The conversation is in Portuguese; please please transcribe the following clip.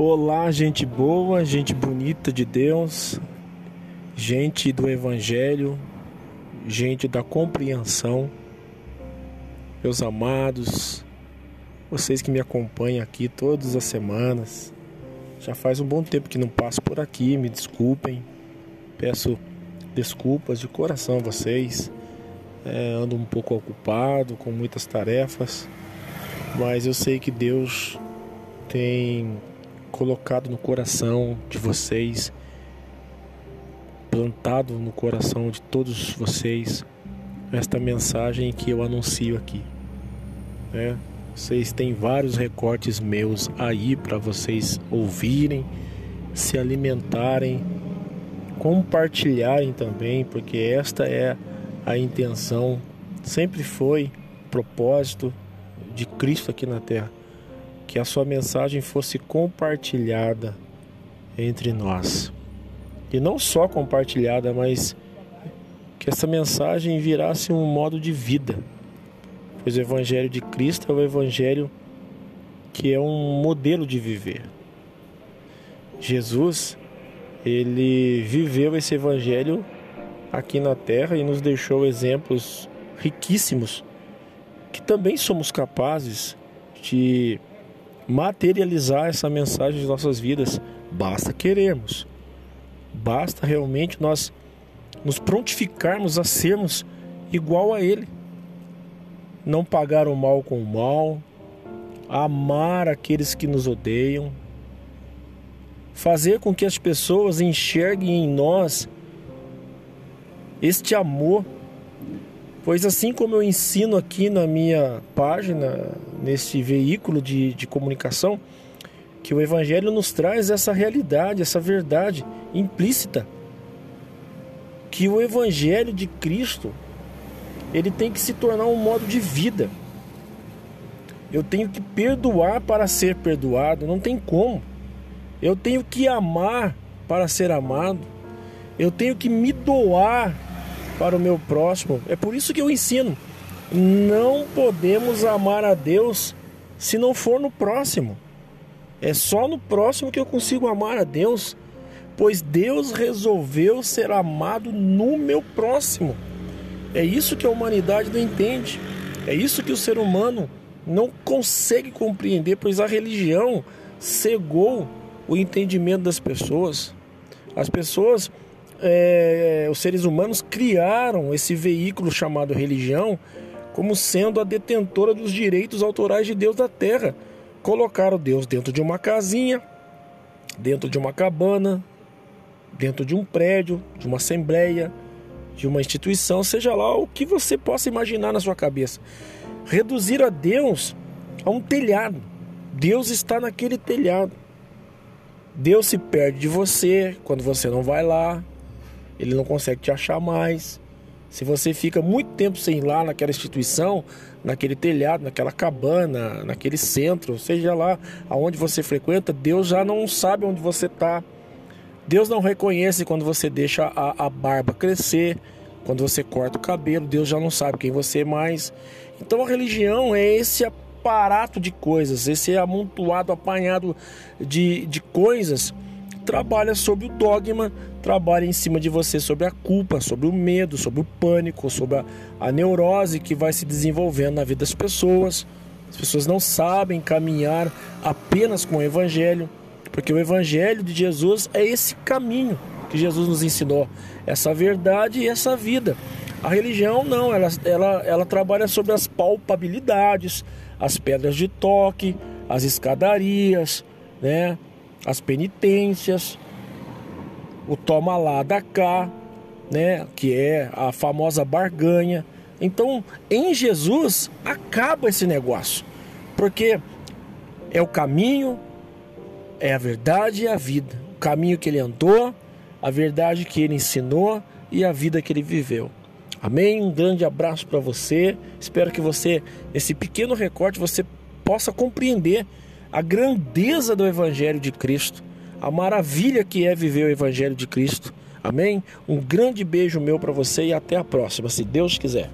Olá, gente boa, gente bonita de Deus, gente do Evangelho, gente da compreensão, meus amados, vocês que me acompanham aqui todas as semanas. Já faz um bom tempo que não passo por aqui, me desculpem, peço desculpas de coração a vocês. É, ando um pouco ocupado com muitas tarefas, mas eu sei que Deus tem colocado no coração de vocês, plantado no coração de todos vocês, esta mensagem que eu anuncio aqui. Né? Vocês têm vários recortes meus aí para vocês ouvirem, se alimentarem, compartilharem também, porque esta é a intenção, sempre foi propósito de Cristo aqui na terra que a sua mensagem fosse compartilhada entre nós. E não só compartilhada, mas que essa mensagem virasse um modo de vida. Pois o Evangelho de Cristo é o Evangelho que é um modelo de viver. Jesus, ele viveu esse Evangelho aqui na terra e nos deixou exemplos riquíssimos que também somos capazes de materializar essa mensagem de nossas vidas. Basta querermos. Basta realmente nós nos prontificarmos a sermos igual a Ele. Não pagar o mal com o mal, amar aqueles que nos odeiam, fazer com que as pessoas enxerguem em nós este amor Pois assim como eu ensino aqui na minha página, nesse veículo de, de comunicação, que o Evangelho nos traz essa realidade, essa verdade implícita. Que o Evangelho de Cristo, ele tem que se tornar um modo de vida. Eu tenho que perdoar para ser perdoado, não tem como. Eu tenho que amar para ser amado. Eu tenho que me doar para o meu próximo. É por isso que eu ensino. Não podemos amar a Deus se não for no próximo. É só no próximo que eu consigo amar a Deus, pois Deus resolveu ser amado no meu próximo. É isso que a humanidade não entende. É isso que o ser humano não consegue compreender, pois a religião cegou o entendimento das pessoas. As pessoas é, os seres humanos criaram esse veículo chamado religião como sendo a detentora dos direitos autorais de Deus da terra. Colocaram Deus dentro de uma casinha, dentro de uma cabana, dentro de um prédio, de uma assembleia, de uma instituição, seja lá o que você possa imaginar na sua cabeça. Reduzir a Deus a um telhado. Deus está naquele telhado. Deus se perde de você quando você não vai lá, ele não consegue te achar mais. Se você fica muito tempo sem ir lá naquela instituição, naquele telhado, naquela cabana, naquele centro, seja lá aonde você frequenta, Deus já não sabe onde você está. Deus não reconhece quando você deixa a, a barba crescer, quando você corta o cabelo, Deus já não sabe quem você é mais. Então a religião é esse aparato de coisas, esse amontoado, apanhado de, de coisas trabalha sobre o dogma, trabalha em cima de você sobre a culpa, sobre o medo, sobre o pânico, sobre a, a neurose que vai se desenvolvendo na vida das pessoas. As pessoas não sabem caminhar apenas com o Evangelho, porque o Evangelho de Jesus é esse caminho que Jesus nos ensinou, essa verdade e essa vida. A religião não, ela, ela, ela trabalha sobre as palpabilidades, as pedras de toque, as escadarias, né? As penitências, o toma lá da cá, né, que é a famosa barganha. Então, em Jesus acaba esse negócio, porque é o caminho, é a verdade e a vida. O caminho que ele andou, a verdade que ele ensinou e a vida que ele viveu. Amém? Um grande abraço para você. Espero que você, esse pequeno recorte, você possa compreender a grandeza do Evangelho de Cristo, a maravilha que é viver o Evangelho de Cristo. Amém? Um grande beijo meu para você e até a próxima, se Deus quiser.